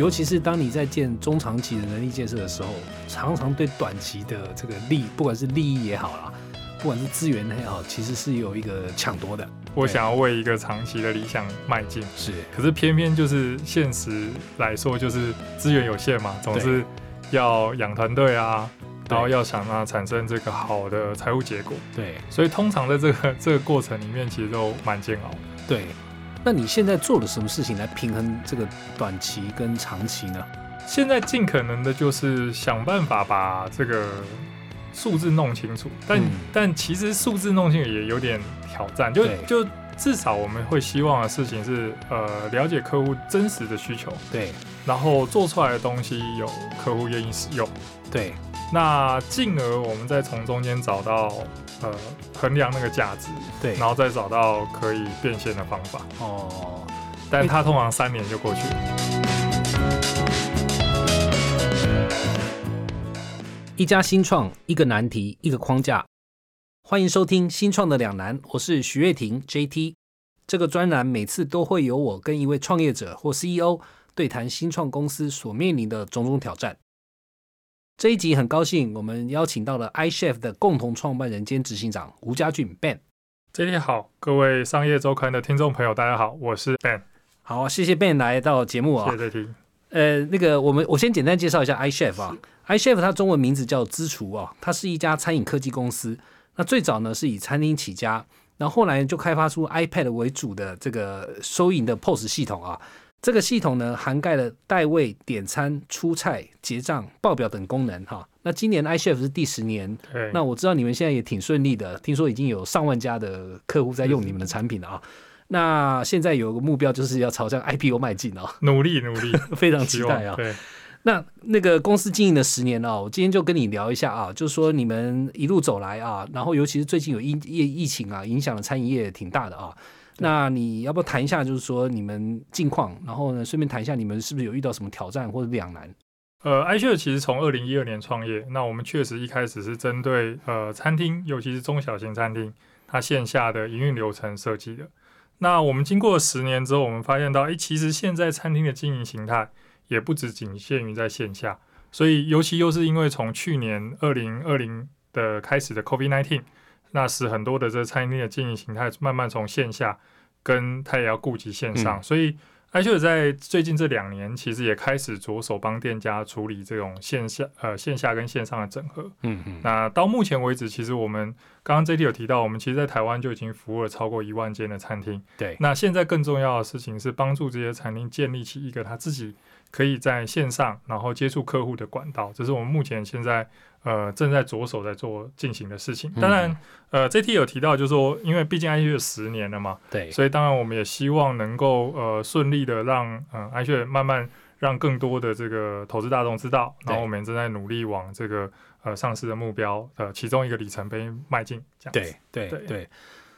尤其是当你在建中长期的能力建设的时候，常常对短期的这个利，不管是利益也好啦，不管是资源也好，其实是有一个抢夺的。我想要为一个长期的理想迈进，是，可是偏偏就是现实来说，就是资源有限嘛，总是要养团队啊，然后要想啊产生这个好的财务结果。对，所以通常在这个这个过程里面，其实都蛮煎熬。对，那你现在做了什么事情来平衡这个短期跟长期呢？现在尽可能的就是想办法把这个数字弄清楚，但、嗯。但其实数字弄清楚也有点挑战，就就至少我们会希望的事情是，呃，了解客户真实的需求，对。然后做出来的东西有客户愿意使用，对那进而我们再从中间找到呃衡量那个价值，对，然后再找到可以变现的方法，哦，但它通常三年就过去了。一家新创，一个难题，一个框架。欢迎收听《新创的两难》，我是徐月婷 JT。这个专栏每次都会有我跟一位创业者或 CEO 对谈新创公司所面临的种种挑战。这一集很高兴，我们邀请到了 iChef 的共同创办人兼执行长吴家俊 Ben。这里好，各位商业周刊的听众朋友，大家好，我是 Ben，好，谢谢 Ben 来到节目啊谢。谢听。呃，那个我们我先简单介绍一下 iChef 啊，iChef 它中文名字叫知厨啊，它是一家餐饮科技公司。那最早呢是以餐厅起家，然后后来就开发出 iPad 为主的这个收银的 POS 系统啊。这个系统呢涵盖了代位、点餐、出菜、结账、报表等功能哈。那今年 iChef 是第十年，那我知道你们现在也挺顺利的，听说已经有上万家的客户在用你们的产品了啊。那现在有个目标就是要朝向 IPO 迈进啊，努力努力，非常期待啊。对，那那个公司经营了十年了、我今天就跟你聊一下啊，就是说你们一路走来啊，然后尤其是最近有疫疫疫情啊，影响了餐饮业挺大的啊。那你要不要谈一下，就是说你们近况，然后呢，顺便谈一下你们是不是有遇到什么挑战或者两难？呃，iShare 其实从二零一二年创业，那我们确实一开始是针对呃餐厅，尤其是中小型餐厅，它线下的营运流程设计的。那我们经过十年之后，我们发现到，诶，其实现在餐厅的经营形态也不只仅限于在线下，所以尤其又是因为从去年二零二零的开始的 COVID nineteen 那使很多的这餐厅的经营形态慢慢从线下跟它也要顾及线上，嗯所以 iShare 在最近这两年，其实也开始着手帮店家处理这种线下呃线下跟线上的整合。嗯嗯，那到目前为止，其实我们刚刚 JT 有提到，我们其实在台湾就已经服务了超过一万间的餐厅。对，那现在更重要的事情是帮助这些餐厅建立起一个他自己可以在线上然后接触客户的管道，这是我们目前现在呃正在着手在做进行的事情。当然，呃，JT 有提到就是说，因为毕竟 iShare 十年了嘛，对，所以当然我们也希望能够呃顺利的让呃 iShare 慢慢让更多的这个投资大众知道，然后我们正在努力往这个呃上市的目标呃其中一个里程碑迈进。这样对对对。对，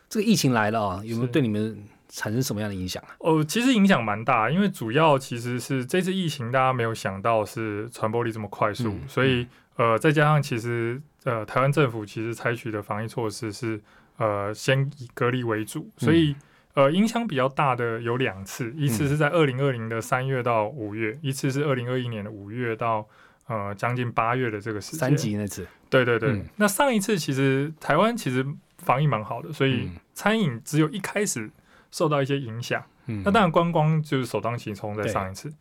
这个疫情来了啊，有没有对你们产生什么样的影响啊？哦，其实影响蛮大，因为主要其实是这次疫情大家没有想到是传播力这么快速，嗯所以呃再加上其实呃台湾政府其实采取的防疫措施是呃先以隔离为主，所以。呃，影响比较大的有两次，一次嗯是在二零二零的三月到五月，一次是二零二一年的五月到呃将近八月的这个时间。三级那次，对对对，嗯那上一次其实台湾其实防疫蛮好的，所以嗯餐饮只有一开始受到一些影响。嗯，那当然观光就是首当其冲在上一次。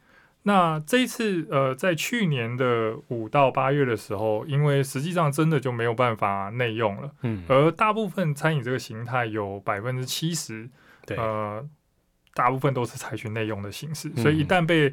那这一次，呃，在去年的五到八月的时候，因为实际上真的就没有办法内用了，嗯，而大部分餐饮这个形态有百分之七十，对，呃，大部分都是采取内用的形式，嗯。所以一旦被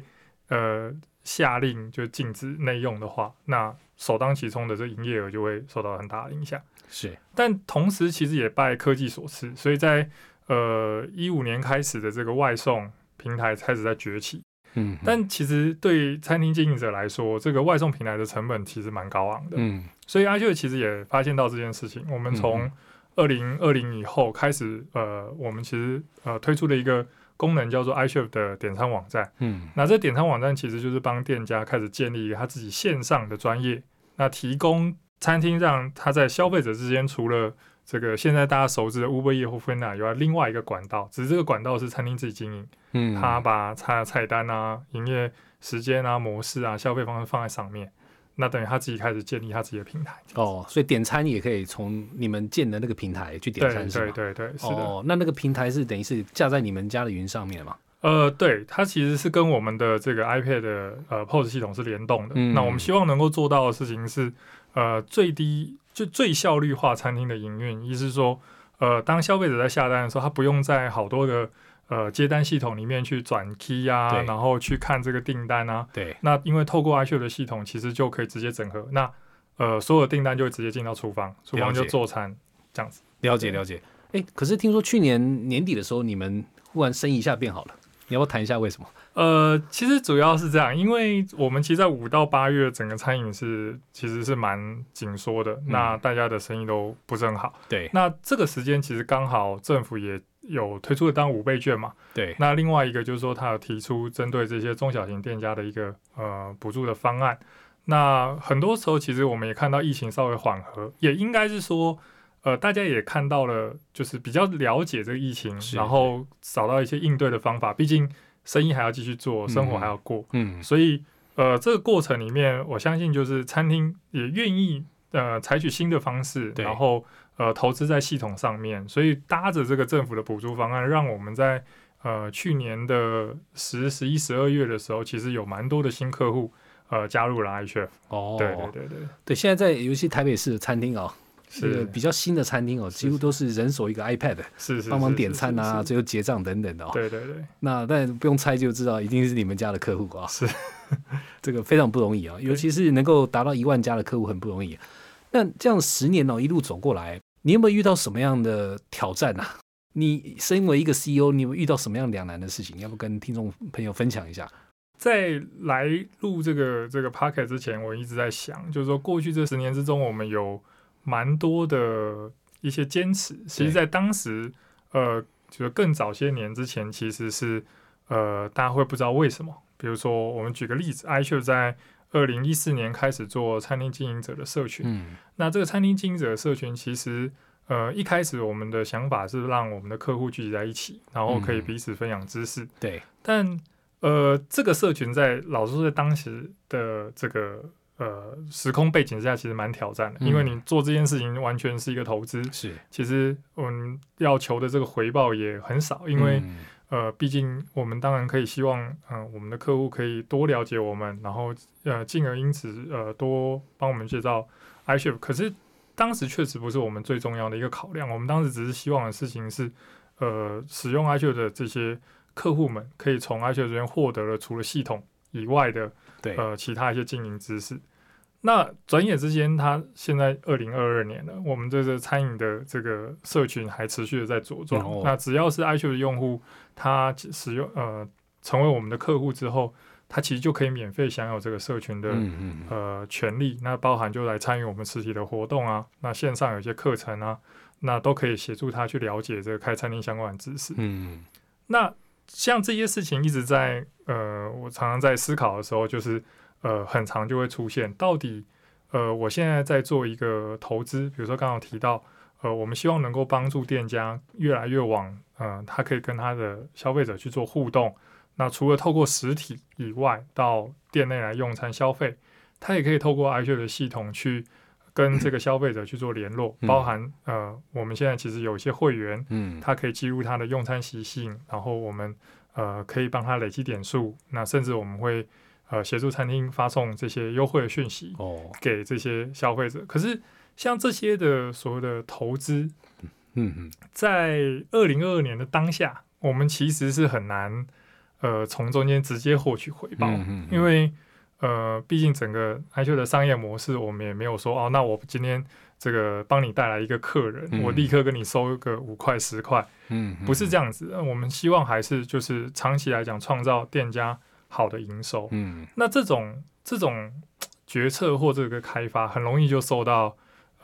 呃下令就禁止内用的话，那首当其冲的这营业额就会受到很大的影响。是，但同时其实也拜科技所赐，所以在呃一五年开始的这个外送平台开始在崛起。嗯，但其实对餐厅经营者来说，这个外送平台的成本其实蛮高昂的。嗯所以阿秀其实也发现到这件事情。我们嗯从二零二零以后开始，呃，我们其实呃推出了一个功能叫做 iChef 的点餐网站。嗯那这点餐网站其实就是帮店家开始建立一个他自己线上的专业，那提供餐厅让他在消费者之间，除了这个现在大家熟知的 Uber E 或 f n a 以外，另外一个管道，只是这个管道是餐厅自己经营，嗯，他把他的菜单啊、营业时间啊、模式啊、消费方式放在上面，那等于他自己开始建立他自己的平台。哦，所以点餐也可以从你们建的那个平台去点餐，是吗？对对对，是的。哦，那那个平台是等于是架在你们家的云上面嘛？呃，对，它其实是跟我们的这个 iPad 的呃 POS 系统是联动的。嗯那我们希望能够做到的事情是，呃，最低就最效率化餐厅的营运，意思是说，呃，当消费者在下单的时候，他不用在好多的呃接单系统里面去转 key 啊，然后去看这个订单啊。对，那因为透过 iShop 的系统，其实就可以直接整合，那呃所有订单就会直接进到厨房，厨房就做餐这样子。了解了解。哎，可是听说去年年底的时候，你们忽然生意一下变好了，你要不要谈一下为什么？呃，其实主要是这样，因为我们其实，在五到八月，整个餐饮是其实是蛮紧缩的，那大家的生意都不是很好。对那这个时间其实刚好政府也有推出了当五倍券嘛。对，那另外一个就是说，他有提出针对这些中小型店家的一个呃补助的方案。那很多时候，其实我们也看到疫情稍微缓和，也应该是说，呃，大家也看到了，就是比较了解这个疫情，然后找到一些应对的方法。毕竟生意还要继续做，生活还要过，嗯，所以呃，这个过程里面，我相信就是餐厅也愿意呃采取新的方式，然后呃投资在系统上面，所以搭着这个政府的补助方案，让我们在呃去年的十、十一、十二月的时候，其实有蛮多的新客户呃加入了 iChef。哦，对对对对，对，现在在尤其台北市的餐厅哦，这个是比较新的餐厅哦，几乎都是人手一个 iPad，是是帮忙是点餐啊，最后结账等等的哦。对对对，那但不用猜就知道，一定是你们家的客户啊。是，这个非常不容易啊，尤其是能够达到一万家的客户很不容易。那这样十年哦，一路走过来，你有没有遇到什么样的挑战啊？你身为一个 CEO，你有没有遇到什么样两难的事情？要不跟听众朋友分享一下？在来录这个这个 p o c k e t 之前，我一直在想，就是说过去这十年之中，我们有蛮多的一些坚持。其实，在当时，呃，就是更早些年之前，其实是呃，大家会不知道为什么。比如说，我们举个例子，iShop 在二零一四年开始做餐厅经营者的社群。嗯，那这个餐厅经营者的社群，其实呃一开始我们的想法是让我们的客户聚集在一起，然后可以嗯彼此分享知识。对，但呃，这个社群在老实说，在当时的这个呃时空背景之下，其实蛮挑战的，因为嗯。你做这件事情完全是一个投资，是，其实我们要求的这个回报也很少，因为、嗯。呃，毕竟我们当然可以希望，嗯、我们的客户可以多了解我们，然后呃，进而因此呃多帮我们介绍 iShip。可是当时确实不是我们最重要的一个考量，我们当时只是希望的事情是，呃，使用 iShip 的这些客户们可以从 iShip 这边获得了除了系统以外的对，呃其他一些经营知识。那转眼之间，它现在二零二二年了，我们这个餐饮的这个社群还持续的在茁壮。哦那只要是 iShop 的用户，他使用呃成为我们的客户之后，他其实就可以免费享有这个社群的、嗯嗯嗯，呃权利。那包含就来参与我们实体的活动啊，那线上有一些课程啊，那都可以协助他去了解这个开餐厅相关的知识。嗯，那像这些事情一直在呃，我常常在思考的时候，就是呃，很常就会出现，到底呃，我现在在做一个投资，比如说刚刚提到，呃，我们希望能够帮助店家越来越往，呃，他可以跟他的消费者去做互动。那除了透过实体以外，到店内来用餐消费，他也可以透过 iShop 的系统去跟这个消费者去做联络，嗯包含呃，我们现在其实有一些会员，嗯，他可以记录他的用餐习性，然后我们呃可以帮他累积点数，那甚至我们会呃协助餐厅发送这些优惠的讯息哦，给这些消费者。可是像这些的所谓的投资，嗯嗯，在二零二二年的当下，我们其实是很难呃从中间直接获取回报，因为呃毕竟整个 i 秀的商业模式，我们也没有说哦，那我今天。这个帮你带来一个客人，嗯。我立刻跟你收个五块十块，嗯，不是这样，子的，我们希望还是就是长期来讲创造店家好的营收。嗯。那这种这种决策或这个开发，很容易就受到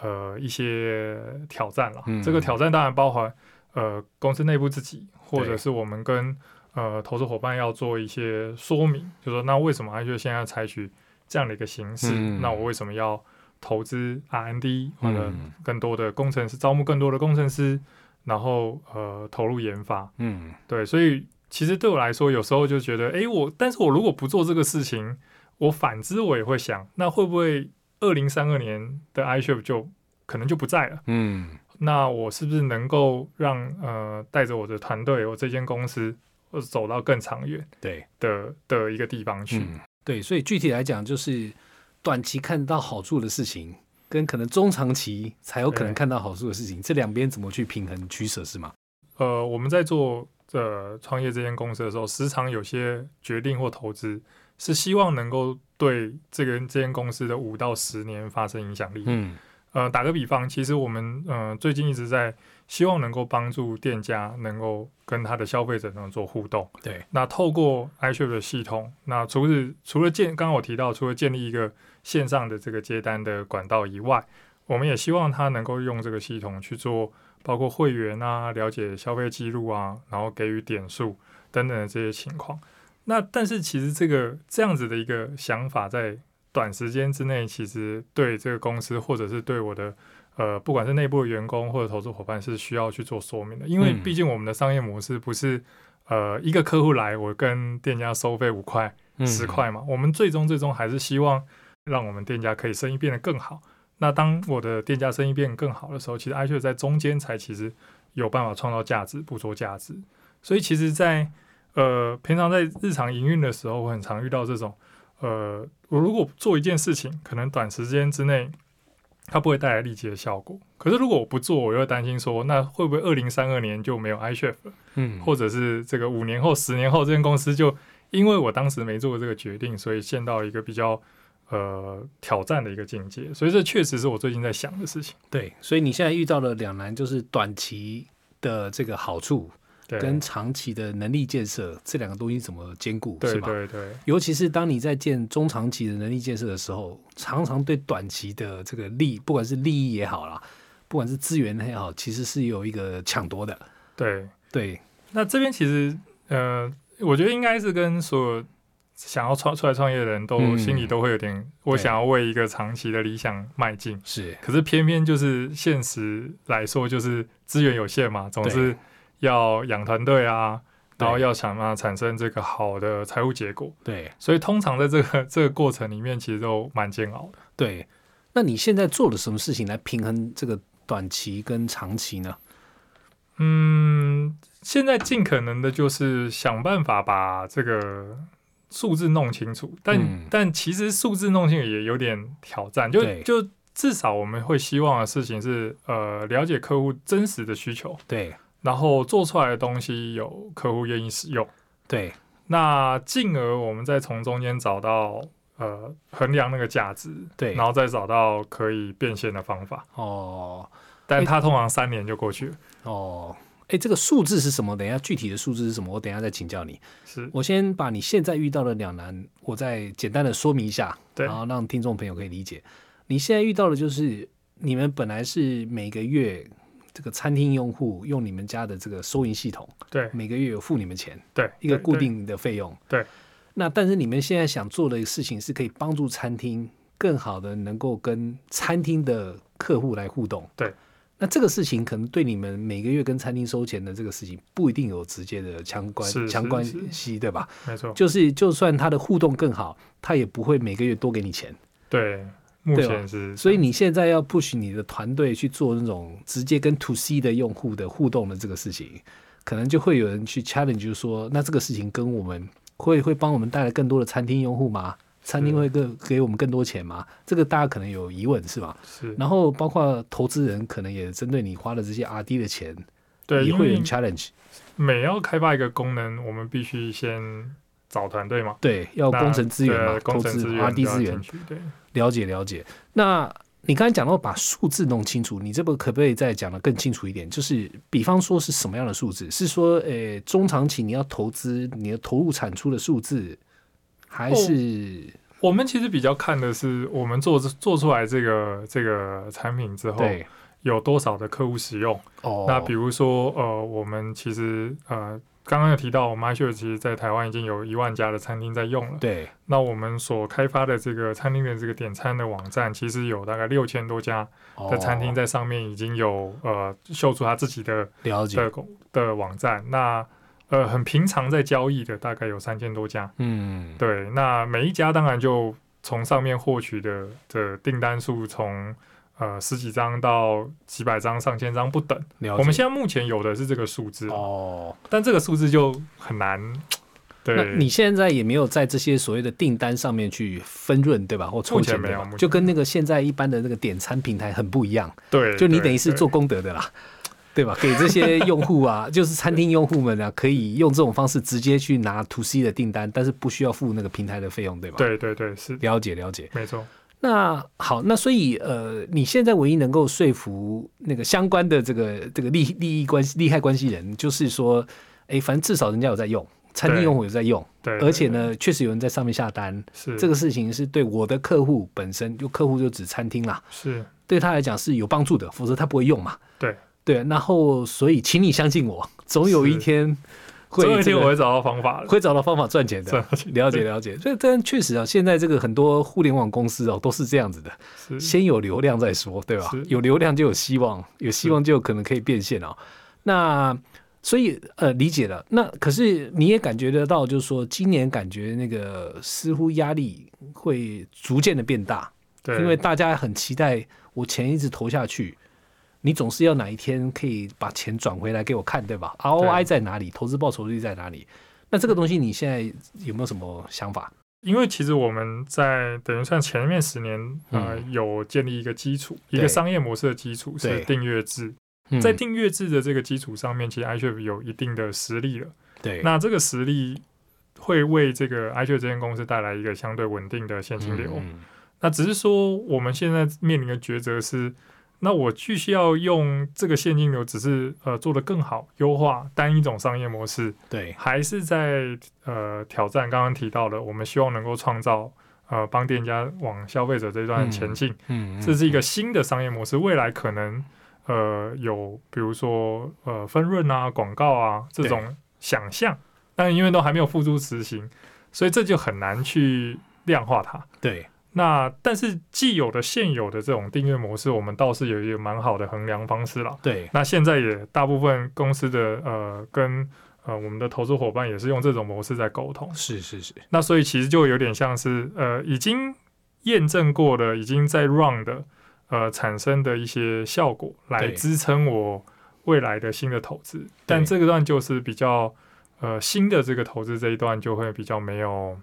呃一些挑战了。嗯。这个挑战当然包含呃公司内部自己，或者是我们跟呃投资伙伴要做一些说明，就说那为什么 i 就现在采取这样的一个形式？嗯。那我为什么要投资 R&D 或者嗯更多的工程师，招募更多的工程师，然后呃投入研发？嗯对，所以其实对我来说，有时候就觉得，诶，我，但是我如果不做这个事情，我反之我也会想，那会不会二零三二年的 iShift 就可能就不在了？嗯，那我是不是能够让呃带着我的团队，我这间公司，走到更长远对，的的一个地方去？嗯，对，所以具体来讲，就是短期看到好处的事情，跟可能中长期才有可能看到好处的事情，这两边怎么去平衡取舍是吗？呃，我们在做呃创业这间公司的时候，时常有些决定或投资是希望能够对这个这间公司的五到十年发生影响力。嗯，呃，打个比方，其实我们呃最近一直在希望能够帮助店家能够跟他的消费者能够做互动。对，那透过 iShift 的系统，那除了除了建刚刚我提到，除了建立一个线上的这个接单的管道以外，我们也希望他能够用这个系统去做，包括会员啊、了解消费记录啊，然后给予点数等等的这些情况。那但是其实这个这样子的一个想法，在短时间之内，其实对这个公司或者是对我的呃，不管是内部的员工或者投资伙伴是需要去做说明的，因为嗯。毕竟我们的商业模式不是呃一个客户来，我跟店家收费五块、嗯。十，块嘛，我们最终最终还是希望让我们店家可以生意变得更好。那当我的店家生意变得更好的时候，其实 i 在中间才其实有办法创造价值、捕捉价值。所以其实在，呃平常在日常营运的时候，我很常遇到这种呃，我如果做一件事情，可能短时间之内它不会带来立即的效果。可是如果我不做，我又会担心说，那会不会二零三二年就没有 iChef 了？嗯，或者是这个五年后、十年后，这间公司就因为我当时没做这个决定，所以陷到一个比较呃挑战的一个境界。所以这确实是我最近在想的事情。对，所以你现在遇到了两难，就是短期的这个好处，跟长期的能力建设这两个东西怎么兼顾，是对吧？对对尤其是当你在建中长期的能力建设的时候，常常对短期的这个利，不管是利益也好啦，不管是资源也好，其实是有一个抢夺的。对。对，那这边其实呃，我觉得应该是跟所有想要创出来创业的人都、嗯心里都会有点，我想要为一个长期的理想迈进。是，可是偏偏就是现实来说，就是资源有限嘛，总是要养团队啊，然后要想办法产生这个好的财务结果，对所以通常在这个 这个过程里面，其实都蛮煎熬的。对。那你现在做了什么事情来平衡这个短期跟长期呢？嗯，现在尽可能的就是想办法把这个数字弄清楚，但、嗯。但其实数字弄清楚也有点挑战，就就至少我们会希望的事情是，呃，了解客户真实的需求，对。然后做出来的东西有客户愿意使用，对。那进而我们再从中间找到呃衡量那个价值，对。然后再找到可以变现的方法，哦。但它通常三年就过去了，哦。哎，这个数字是什么？等一下具体的数字是什么？我等一下再请教你。是我先把你现在遇到的两难，我再简单的说明一下，对然后让听众朋友可以理解。你现在遇到的就是你们本来是每个月这个餐厅用户用你们家的这个收银系统，对每个月有付你们钱，对，一个固定的费用。对。那但是你们现在想做的事情是可以帮助餐厅更好的能够跟餐厅的客户来互动。对。那这个事情可能对你们每个月跟餐厅收钱的这个事情不一定有直接的相关相关是系，对吧？没错，就是就算他的互动更好，他也不会每个月多给你钱。对，目前是，所以你现在要 push 你的团队去做那种直接跟 to C 的用户的互动的这个事情，可能就会有人去 challenge，就是说，那这个事情跟我们会会帮我们带来更多的餐厅用户吗？餐厅会更给我们更多钱吗？这个大家可能有疑问，是吧？是，然后包括投资人可能也针对你花的这些 R D 的钱，对，也会有 challenge。每要开发一个功能，我们必须先找团队嘛，对，要工程资源嘛，投资工程资源 R D 资源对，了解了解。那你刚才讲到把数字弄清楚，你这个可不可以再讲的更清楚一点？就是比方说是什么样的数字？是说，呃，中长期你要投资，你的投入产出的数字，还是、我们其实比较看的是，我们做做出来这个这个产品之后，对？有多少的客户使用。哦，那比如说，呃，我们其实呃刚刚有提到，我们 iShare 其实在台湾已经有一万家的餐厅在用了。对那我们所开发的这个餐厅的这个点餐的网站，其实有大概六千多家的餐厅哦在上面已经有呃秀出他自己的了解的公的网站。那呃很平常在交易的，大概有三千多家。嗯，对，那每一家当然就从上面获取的的订单数从呃十几张到几百张、上千张不等。我们现在目前有的是这个数字，哦，但这个数字就很难。对，那你现在也没有在这些所谓的订单上面去分润，对吧？或抽钱对吧目前没有就跟那个现在一般的那个点餐平台很不一样，对，就你等于是做功德的啦。对吧？给这些用户啊，就是餐厅用户们啊，可以用这种方式直接去拿 to C 的订单，但是不需要付那个平台的费用，对吧？，对对对是了解了解。没错。那好，那所以呃，你现在唯一能够说服那个相关的这个这个利利益关系利害关系人，就是说，哎，反正至少人家有在用，餐厅用户有在用，对，而且呢，确实有人在上面下单，是这个事情是对我的客户本身，就客户就指餐厅啦，是对他来讲是有帮助的，否则他不会用嘛。对对，然后所以请你相信我，总有一天会总有一天我会找到方法的。会找到方法赚钱的了解了解，所以但确实啊，现在这个很多互联网公司哦都是这样子的，先有流量再说，对吧？有流量就有希望，有希望就有可能可以变现哦。那所以呃理解了，那可是你也感觉得到，就是说今年感觉那个似乎压力会逐渐的变大，对，因为大家很期待我钱一直投下去，你总是要哪一天可以把钱转回来给我看，对吧？ROI 在哪里？投资报酬率在哪里？那这个东西你现在有没有什么想法？因为其实我们在等于算前面十年，呃，嗯有建立一个基础，一个商业模式的基础是订阅制。嗯在订阅制的这个基础上面，其实 iShape 有一定的实力了。对，那这个实力会为这个 iShape 这间公司带来一个相对稳定的现金流。嗯那只是说，我们现在面临的抉择是，那我继续要用这个现金流，只是呃做得更好、优化单一种商业模式，对，还是在呃挑战刚刚提到的，我们希望能够创造呃帮店家往消费者这段前进，嗯，这是一个新的商业模式，未来可能呃有比如说呃分润啊、广告啊这种想象，但因为都还没有付诸实行，所以这就很难去量化它。对，那但是既有的现有的这种订阅模式，我们倒是有一个蛮好的衡量方式啦。对，那现在也大部分公司的呃跟呃我们的投资伙伴也是用这种模式在沟通。是是是，那所以其实就有点像是呃已经验证过的，已经在 run 的呃产生的一些效果来支撑我未来的新的投资。但这个段就是比较呃新的这个投资这一段就会比较没有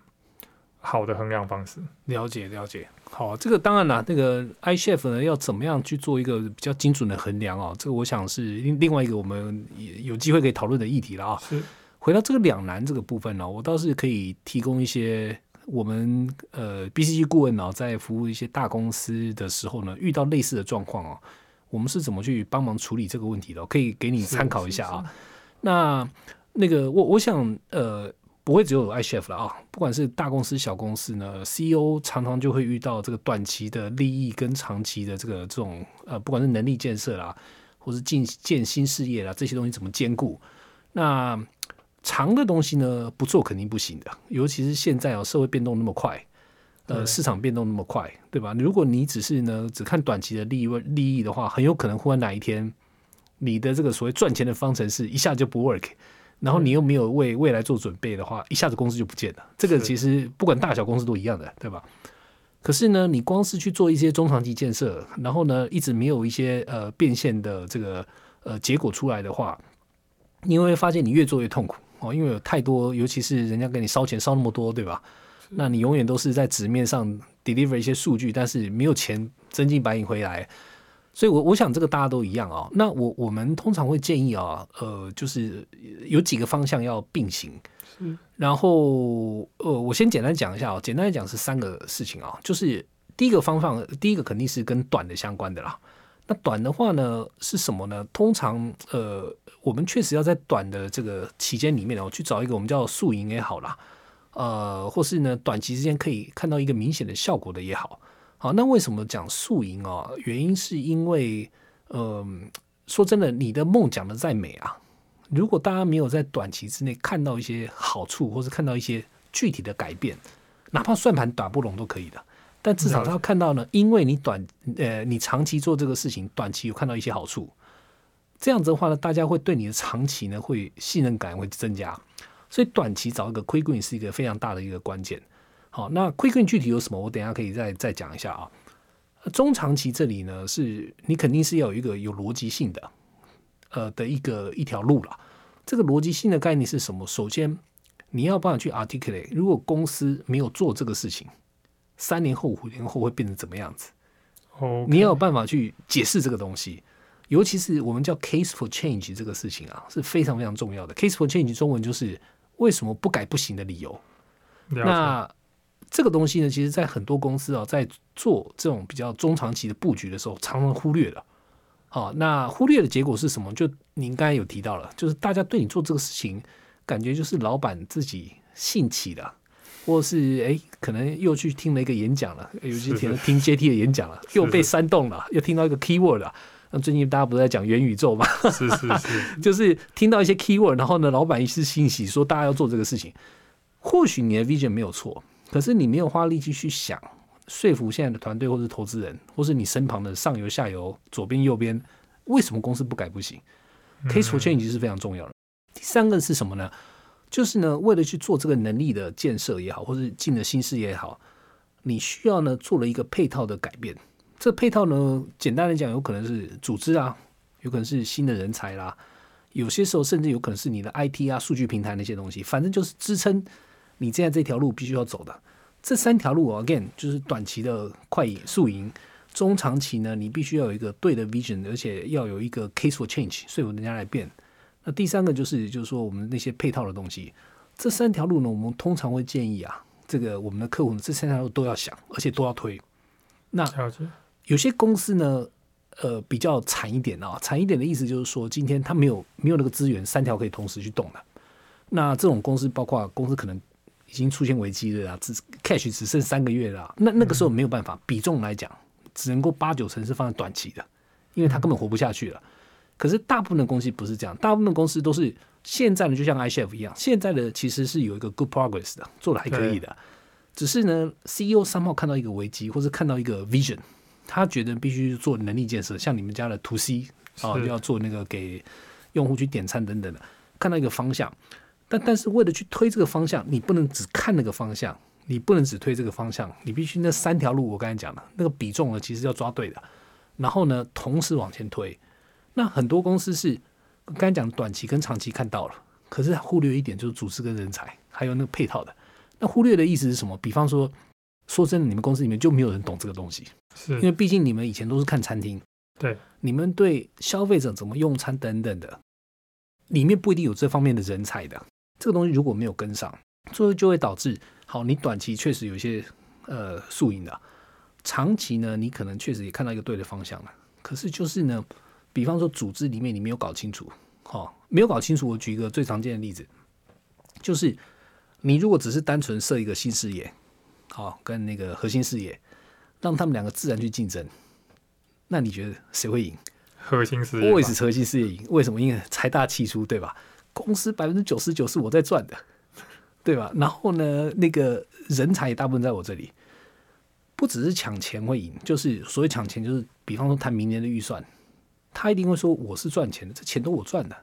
好的衡量方式。了解了解。好，这个当然啦，那个 iChef 呢要怎么样去做一个比较精准的衡量哦？这个我想是另另外一个我们也有机会可以讨论的议题了啊。是回到这个两难这个部分呢、我倒是可以提供一些我们呃 BCG 顾问呢、在服务一些大公司的时候呢，遇到类似的状况哦，我们是怎么去帮忙处理这个问题的哦？可以给你参考一下啊。那那个我我想呃不会只有 iChef 了啊，不管是大公司小公司呢，CEO 常常就会遇到这个短期的利益跟长期的这个这种呃，不管是能力建设啦，或是进建新事业啦，这些东西怎么兼顾？那长的东西呢，不做肯定不行的，尤其是现在哦，社会变动那么快，呃，市场变动那么快，对吧？如果你只是呢只看短期的利益利益的话，很有可能忽然哪一天，你的这个所谓赚钱的方程式一下就不 work，然后你又没有为未来做准备的话，一下子公司就不见了。这个其实不管大小公司都一样的，对吧？可是呢，你光是去做一些中长期建设，然后呢，一直没有一些呃变现的这个呃结果出来的话，你会发现你越做越痛苦哦，因为有太多，尤其是人家给你烧钱烧那么多，对吧？那你永远都是在纸面上 deliver 一些数据，但是没有钱真金白银回来。所以我，我想这个大家都一样啊、那我我们通常会建议啊，呃，就是有几个方向要并行。是然后，呃，我先简单讲一下哦、简单来讲是三个事情啊，就是第一个方向，第一个肯定是跟短的相关的啦。那短的话呢是什么呢？通常，呃，我们确实要在短的这个期间里面哦，去找一个我们叫宿营也好啦，呃，或是呢短期之间可以看到一个明显的效果的也好。好，那为什么讲宿营啊？原因是因为，嗯、说真的，你的梦讲的再美啊，如果大家没有在短期之内看到一些好处，或是看到一些具体的改变，哪怕算盘打不拢都可以的。但至少他要看到呢，因为你短呃，你长期做这个事情，短期有看到一些好处，这样子的话呢，大家会对你的长期呢会信任感会增加，所以短期找一个 quick win 是一个非常大的一个关键。好，那 quick win 具体有什么？我等下可以再再讲一下啊。中长期这里呢，是你肯定是要有一个有逻辑性的，呃的一个一条路了。这个逻辑性的概念是什么？首先你要办法去 articulate，如果公司没有做这个事情，三年后、五年后会变成怎么样子？哦，你要有办法去解释这个东西，尤其是我们叫 case for change 这个事情啊，是非常非常重要的。case for change 中文就是为什么不改不行的理由。那这个东西呢，其实，在很多公司啊，在做这种比较中长期的布局的时候，常常忽略了。好，那忽略的结果是什么？就您刚才有提到了，就是大家对你做这个事情，感觉就是老板自己兴起的，或是哎，可能又去听了一个演讲了，尤其听听 JT 的演讲了，又被煽动了，又听到一个 keyword 了。那最近大家不是在讲元宇宙吗？是是是，就是听到一些 keyword，然后呢，老板一时兴起说大家要做这个事情，或许你的 vision 没有错。可是你没有花力气去想说服现在的团队，或是投资人，或是你身旁的上游、下游、左边、右边，为什么公司不改不行？Case for change 是非常重要的。第三个是什么呢？就是呢，为了去做这个能力的建设也好，或是进了新事业也好，你需要呢做了一个配套的改变。这配套呢，简单来讲，有可能是组织啊，有可能是新的人才啦，有些时候甚至有可能是你的 IT 啊、数据平台那些东西，反正就是支撑。你现在这条路必须要走的，这三条路，again 就是短期的快赢速赢，中长期呢，你必须要有一个对的 vision，而且要有一个 case for change，说服人家来变。那第三个就是就是说我们那些配套的东西，这三条路呢，我们通常会建议啊，这个我们的客户这三条路都要想，而且都要推。那有些公司呢，呃，比较惨一点啊，惨一点的意思就是说，今天他没有没有那个资源，三条可以同时去动的。那这种公司，包括公司可能。已经出现危机了啊，只 cash 只剩三个月了，那那个时候没有办法，比重来讲，只能够八九成是放在短期的，因为他根本活不下去了。可是大部分的公司不是这样，大部分的公司都是现在呢，就像 iChef 一样，现在的其实是有一个 good progress 的，做的还可以的。只是呢，CEO 三号看到一个危机，或者看到一个 vision，他觉得必须做能力建设，像你们家的 To C 啊，要做那个给用户去点餐等等的，看到一个方向。但但是为了去推这个方向，你不能只看那个方向，你不能只推这个方向，你必须那三条路我刚才讲了那个比重呢，其实要抓对的。然后呢，同时往前推。那很多公司是刚才讲短期跟长期看到了，可是忽略一点就是组织跟人才，还有那个配套的。那忽略的意思是什么？比方说，说真的，你们公司里面就没有人懂这个东西，是因为毕竟你们以前都是看餐厅，对，你们对消费者怎么用餐等等的，里面不一定有这方面的人才的。这个东西如果没有跟上，最后就会导致，好，你短期确实有一些呃输赢的，长期呢，你可能确实也看到一个对的方向了。可是就是呢，比方说组织里面你没有搞清楚，好，没有搞清楚。我举一个最常见的例子，就是你如果只是单纯设一个新事业，好，跟那个核心事业，让他们两个自然去竞争，那你觉得谁会赢？核心事业，为是核心事业赢？为什么？因为财大气粗，对吧？公司百分之九十九是我在赚的，对吧？然后呢，那个人才也大部分在我这里，不只是抢钱会赢，就是所谓抢钱，就是比方说谈明年的预算，他一定会说我是赚钱的，这钱都我赚的，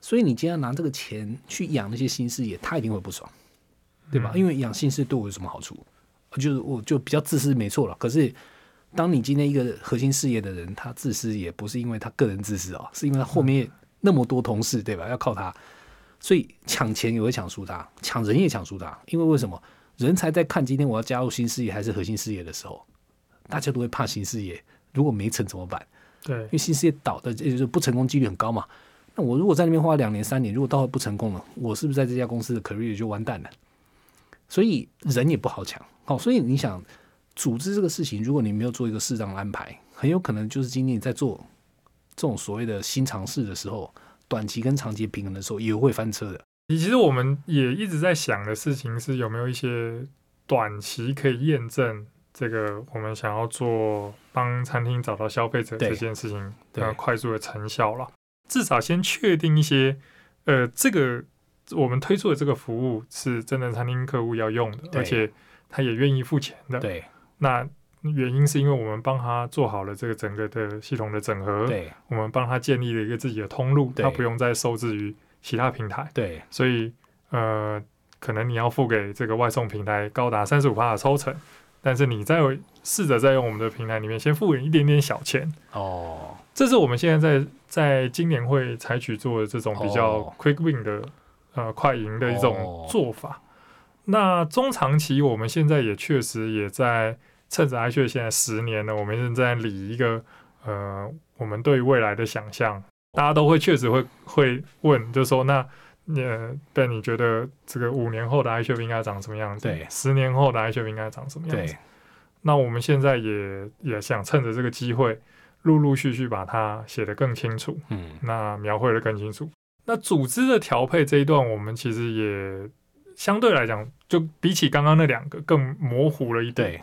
所以你今天拿这个钱去养那些新事业，他一定会不爽，对吧？因为养新事对我有什么好处？就是我就比较自私，没错了。可是当你今天一个核心事业的人，他自私也不是因为他个人自私啊，是因为他后面。那么多同事，对吧？要靠他，所以抢钱也会抢输他，抢人也抢输他。因为为什么？人才在看今天我要加入新事业还是核心事业的时候，大家都会怕新事业。如果没成怎么办？对，因为新事业倒的，也就是不成功几率很高嘛。那我如果在那边花两年三年，如果到后不成功了，我是不是在这家公司的 career 就完蛋了？所以人也不好抢。好，所以你想组织这个事情，如果你没有做一个适当的安排，很有可能就是今天你在做。这种所谓的新尝试的时候，短期跟长期平衡的时候，也会翻车的。其实我们也一直在想的事情是，有没有一些短期可以验证这个我们想要做帮餐厅找到消费者这件事情的快速的成效了？至少先确定一些，呃，这个我们推出的这个服务是真的餐厅客户要用的，而且他也愿意付钱的。对，那原因是因为我们帮他做好了这个整个的系统的整合，对。我们帮他建立了一个自己的通路，他不用再受制于其他平台，对。所以呃，可能你要付给这个外送平台高达三十五的抽成，但是你再试着在用我们的平台里面先付一点点小钱，哦，这是我们现在在在今年会采取做的这种比较哦。quick win 的呃快赢的一哦。种做法。那中长期，我们现在也确实也在趁着 iShare 现在十年了，我们正在理一个呃，我们对未来的想象。大家都会确实会会问，就说那呃，Ben，你觉得这个五年后的 iShare 应该长什么样子？对十年后的 iShare 应该长什么样子对？那我们现在也也想趁着这个机会，陆陆续续把它写得更清楚，嗯那描绘得更清楚。那组织的调配这一段，我们其实也相对来讲，就比起刚刚那两个更模糊了一点，对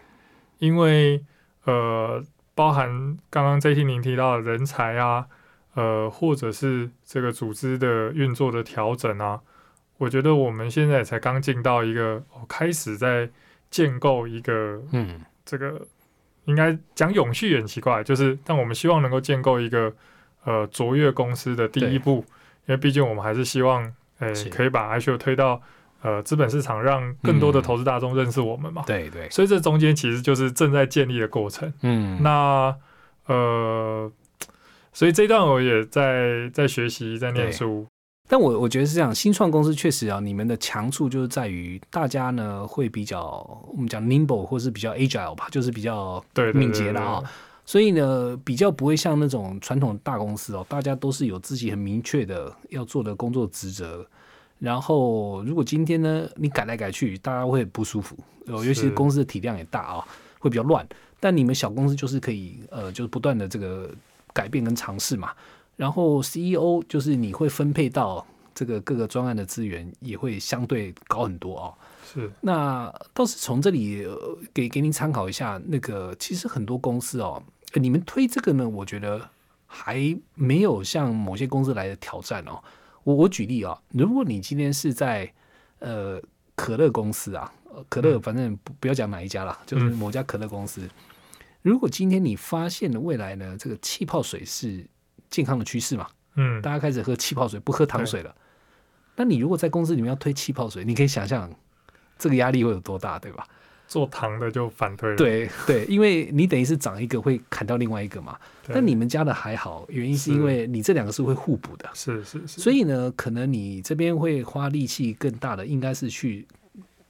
因为呃，包含刚刚 JT 您提到的人才啊，呃，或者是这个组织的运作的调整啊，我觉得我们现在才刚进到一个、哦、开始在建构一个嗯。这个应该讲永续也很奇怪，就是但我们希望能够建构一个呃卓越公司的第一步，因为毕竟我们还是希望，呃是，可以把 i s h 推到呃资本市场，让更多的嗯投资大众认识我们嘛。对对所以这中间其实就是正在建立的过程。嗯那呃，所以这一段我也在在学习，在念对书。但我我觉得是这样，新创公司确实啊，你们的强处就是在于大家呢会比较我们讲 nimble 或是比较 agile 吧，就是比较敏捷的啊、所以呢比较不会像那种传统大公司哦，大家都是有自己很明确的要做的工作职责。然后如果今天呢你改来改去，大家会很不舒服，呃，尤其是是公司的体量也大啊、会比较乱。但你们小公司就是可以呃，就是不断的这个改变跟尝试嘛。然后 CEO 就是你会分配到这个各个专案的资源也会相对高很多哦。是那倒是从这里、呃、给给您参考一下，那个其实很多公司哦，呃你们推这个呢，我觉得还没有像某些公司来的挑战哦。我我举例啊、如果你今天是在呃可乐公司啊，呃可乐嗯反正不不要讲哪一家啦，就是嗯某家可乐公司。如果今天你发现了未来呢，这个气泡水是健康的趋势嘛，嗯，大家开始喝气泡水，不喝糖水了。那你如果在公司里面要推气泡水，你可以想象这个压力会有多大，对吧？做糖的就反对了。对对，因为你等于是长一个会砍掉另外一个嘛。对，但你们家的还好，原因是因为你这两个是会互补的，是是是，所以呢，可能你这边会花力气更大的，应该是去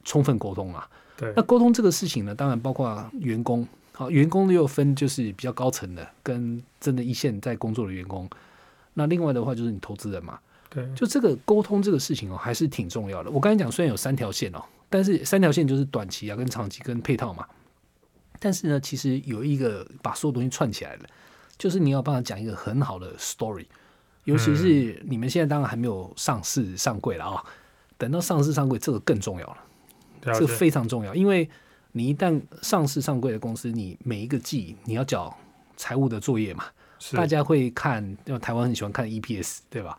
充分沟通嘛。对那沟通这个事情呢，当然包括员工，好，员工又分就是比较高层的，跟真的一线在工作的员工。那另外的话就是你投资人嘛，对就这个沟通这个事情哦，还是挺重要的。我刚才讲虽然有三条线哦，但是三条线就是短期啊、跟长期跟配套嘛。但是呢，其实有一个把所有东西串起来了，就是你要帮他讲一个很好的 story，尤其是你们现在当然还没有上市上柜了啊、等到上市上柜，这个更重要了。这个非常重要，因为你一旦上市上柜的公司，你每一个季你要缴财务的作业嘛，是大家会看，因为台湾很喜欢看 EPS，对吧？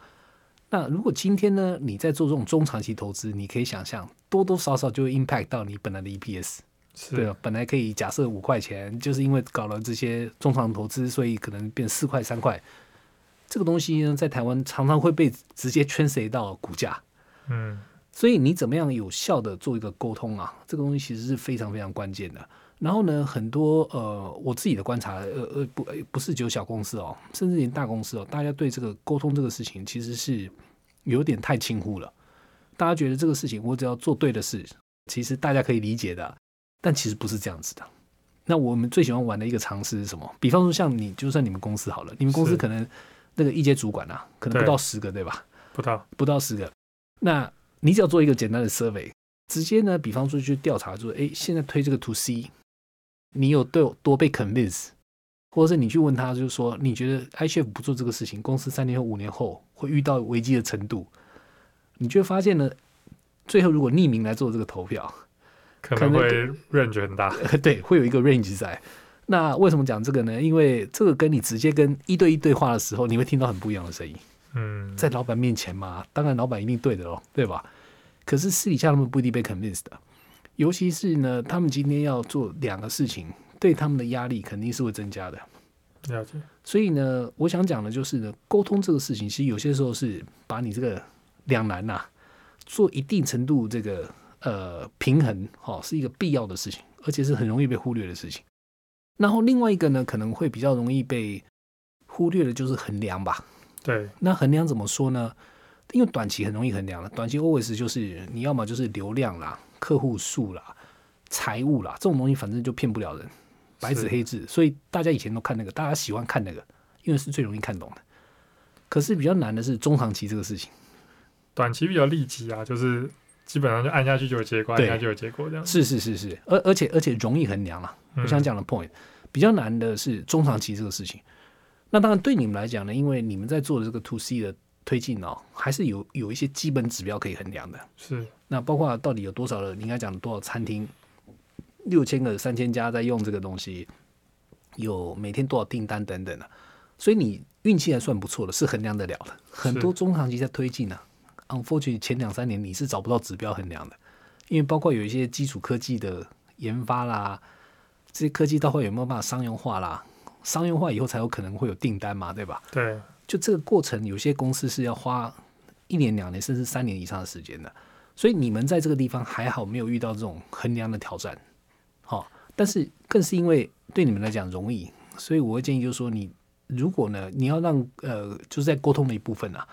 那如果今天呢，你在做这种中长期投资，你可以想象多多少少就会 impact 到你本来的 EPS，对是吧？本来可以假设五块钱，就是因为搞了这些中长投资，所以可能变四块三块。这个东西呢，在台湾常常会被直接圈谁到股价，嗯所以你怎么样有效的做一个沟通啊？这个东西其实是非常非常关键的。然后呢，很多呃，我自己的观察，呃呃，不呃不是只有小公司哦，甚至连大公司哦，大家对这个沟通这个事情其实是有点太轻忽了。大家觉得这个事情我只要做对的事，其实大家可以理解的，但其实不是这样子的。那我们最喜欢玩的一个尝试是什么？比方说像你，就算你们公司好了，你们公司可能那个一阶主管啊，可能不到十个，对吧？不到不到十个。那你只要做一个简单的 survey，直接呢，比方说去调查说，哎，现在推这个 to C，你有多多被 convince，或者是你去问他，就是说，你觉得 iChef 不做这个事情，公司三年后、五年后会遇到危机的程度，你就会发现呢，最后如果匿名来做这个投票，可能会 range 很大。对，会有一个 range 在。那为什么讲这个呢？因为这个跟你直接跟一对一对话的时候，你会听到很不一样的声音。嗯，在老板面前嘛，当然老板一定对的咯，对吧？可是私底下他们不一定被 convinced 的，尤其是呢，他们今天要做两个事情，对他们的压力肯定是会增加的。了解，所以呢，我想讲的就是呢，沟通这个事情，其实有些时候是把你这个两难呐、做一定程度这个呃平衡，哈、是一个必要的事情，而且是很容易被忽略的事情。然后另外一个呢，可能会比较容易被忽略的就是衡量吧。对，那衡量怎么说呢？因为短期很容易衡量了，短期 always 就是你要么就是流量啦、客户数啦、财务啦，这种东西反正就骗不了人，白纸黑字。所以大家以前都看那个，大家喜欢看那个，因为是最容易看懂的。可是比较难的是中长期这个事情，短期比较利己啊，就是基本上就按下去就有结果，按下去就有结果这样。是是是是，而而且而且容易衡量啦。嗯我想讲的 point 比较难的是中长期这个事情。那当然对你们来讲呢，因为你们在做的这个 to C 的推进哦，还是有有一些基本指标可以衡量的。是那包括到底有多少的，你应该讲多少餐厅，六千个、三千家在用这个东西，有每天多少订单等等的、所以你运气还算不错的，是衡量得了的。很多中长期在推进呢、unfortunately 前两三年你是找不到指标衡量的，因为包括有一些基础科技的研发啦，这些科技到底有没有办法商用化啦？商用化以后才有可能会有订单嘛，对吧？对，就这个过程，有些公司是要花一年、两年甚至三年以上的时间的。所以你们在这个地方还好没有遇到这种衡量的挑战，好、但是更是因为对你们来讲容易，所以我会建议就是说你如果呢，你要让呃就是在沟通的一部分啊，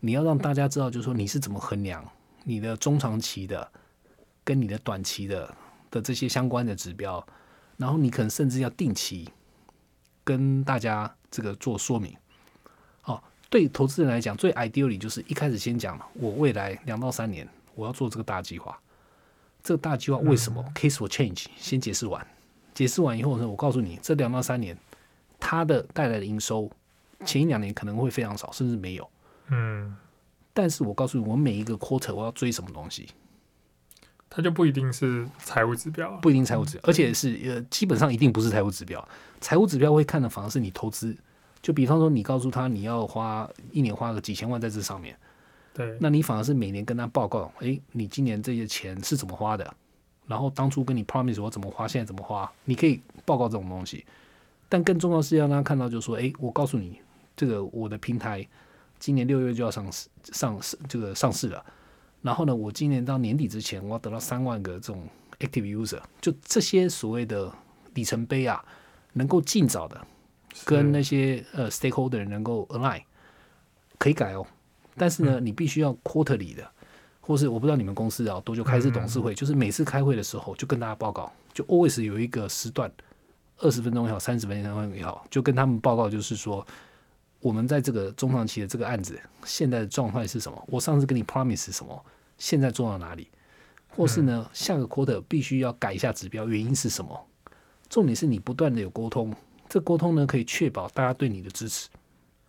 你要让大家知道就是说你是怎么衡量你的中长期的跟你的短期的的这些相关的指标，然后你可能甚至要定期跟大家这个做说明。哦，对投资人来讲，最 ideally 就是一开始先讲我未来两到三年我要做这个大计划。这个大计划为什么、case for change 先解释完，解释完以后呢，我告诉你，这两到三年它的带来的营收，前一两年可能会非常少，甚至没有。嗯，但是我告诉你，我每一个 quarter 我要追什么东西，它就不一定是财务指标啊，不一定财务指标，而且是呃，基本上一定不是财务指标。财务指标会看的反而是你投资，就比方说你告诉他你要花一年花个几千万在这上面，对，那你反而是每年跟他报告，诶，你今年这些钱是怎么花的，然后当初跟你 promise 我怎么花，现在怎么花，你可以报告这种东西。但更重要是要让他看到，就是说，诶，我告诉你，这个我的平台今年六月就要上市上市这个上市了，然后呢，我今年到年底之前，我要得到三万个这种 active user，就这些所谓的里程碑啊，能够尽早的跟那些呃 stakeholder 能够 align，可以改哦。但是呢，你必须要 quarterly 的，或是我不知道你们公司啊多久开一次董事会，就是每次开会的时候就跟大家报告，就 always 有一个时段，二十分钟也好，三十分钟也好，就跟他们报告，就是说我们在这个中长期的这个案子现在的状态是什么？我上次跟你 promise 是什么？现在做到哪里？或是呢，下个 quarter 必须要改一下指标，原因是什么？重点是你不断的有沟通，这沟通呢可以确保大家对你的支持。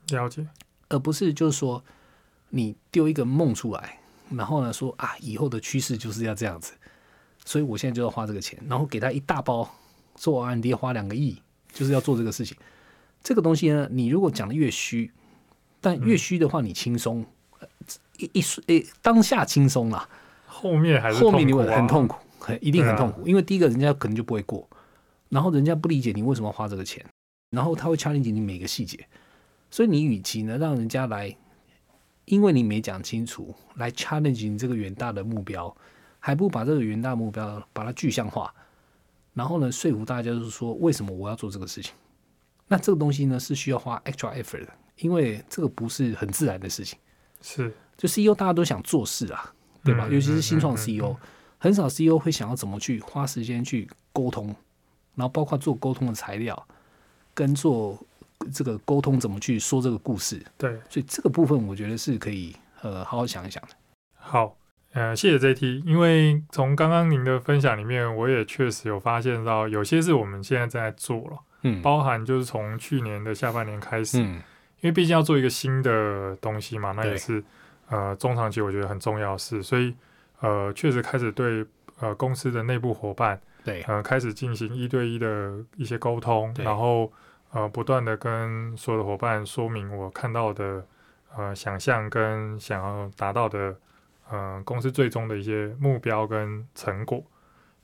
了解，而不是就是说你丢一个梦出来，然后呢说啊以后的趋势就是要这样子，所以我现在就要花这个钱，然后给他一大包做 R&D 花两个亿，就是要做这个事情。这个东西呢，你如果讲的越虚，但越虚的话你轻松，呃一一瞬诶当下轻松啦，后面还是后面你会很痛苦，很一定很痛苦，因为第一个人家可能就不会过，然后人家不理解你为什么要花这个钱，然后他会 challenge 你每个细节，所以你与其呢让人家来，因为你没讲清楚来 challenge 你这个远大的目标，还不如把这个远大目标把它具象化，然后呢说服大家就是说为什么我要做这个事情，那这个东西呢是需要花 extra effort 的，因为这个不是很自然的事情。是。就 CEO 大家都想做事啊，对吧？嗯尤其是新创嗯嗯 CEO，、很少 CEO 会想要怎么去花时间去沟通，然后包括做沟通的材料，跟做这个沟通怎么去说这个故事。对，所以这个部分我觉得是可以呃好好想一想的。好，呃，谢谢 JT，因为从刚刚您的分享里面，我也确实有发现到有些是我们现在正在做了，嗯。包含就是从去年的下半年开始，嗯。因为毕竟要做一个新的东西嘛，那也是呃中长期我觉得很重要的事，所以呃确实开始对呃公司的内部伙伴对。呃开始进行一对一的一些沟通，然后呃不断的跟所有的伙伴说明我看到的呃想象跟想要达到的呃公司最终的一些目标跟成果，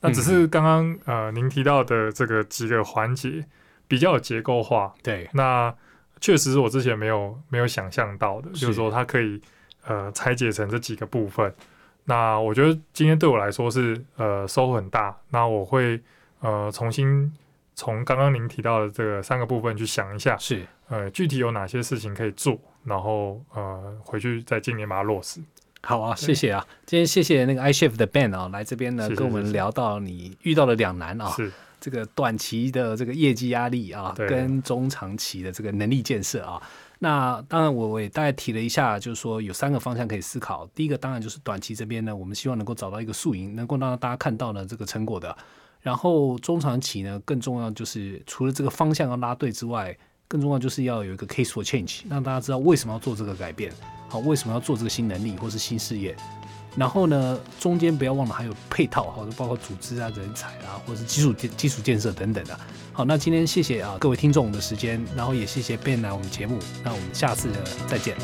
那只是刚刚呃您提到的这个几个环节比较有结构化，对，那确实是我之前没有没有想象到的，就是说它可以呃拆解成这几个部分。那我觉得今天对我来说是呃收获很大。那我会呃重新从刚刚您提到的这个三个部分去想一下，是呃具体有哪些事情可以做，然后呃回去在今年把它落实。好啊，谢谢啊，今天谢谢那个 iChef 的 Ben 啊，来这边呢跟我们聊到你遇到的两难啊，是这个短期的这个业绩压力啊，跟中长期的这个能力建设啊。那当然，我我也大概提了一下，就是说有三个方向可以思考。第一个当然就是短期这边呢，我们希望能够找到一个宿营，能够让大家看到呢这个成果的。然后中长期呢，更重要就是除了这个方向要拉对之外，更重要就是要有一个 case for change，让大家知道为什么要做这个改变，好，为什么要做这个新能力或是新事业。然后呢，中间不要忘了还有配套，好，包括组织啊、人才啊，或者是基础建基础建设等等的。好，那今天谢谢啊各位听众的时间，然后也谢谢 Ben 来我们节目，那我们下次再见。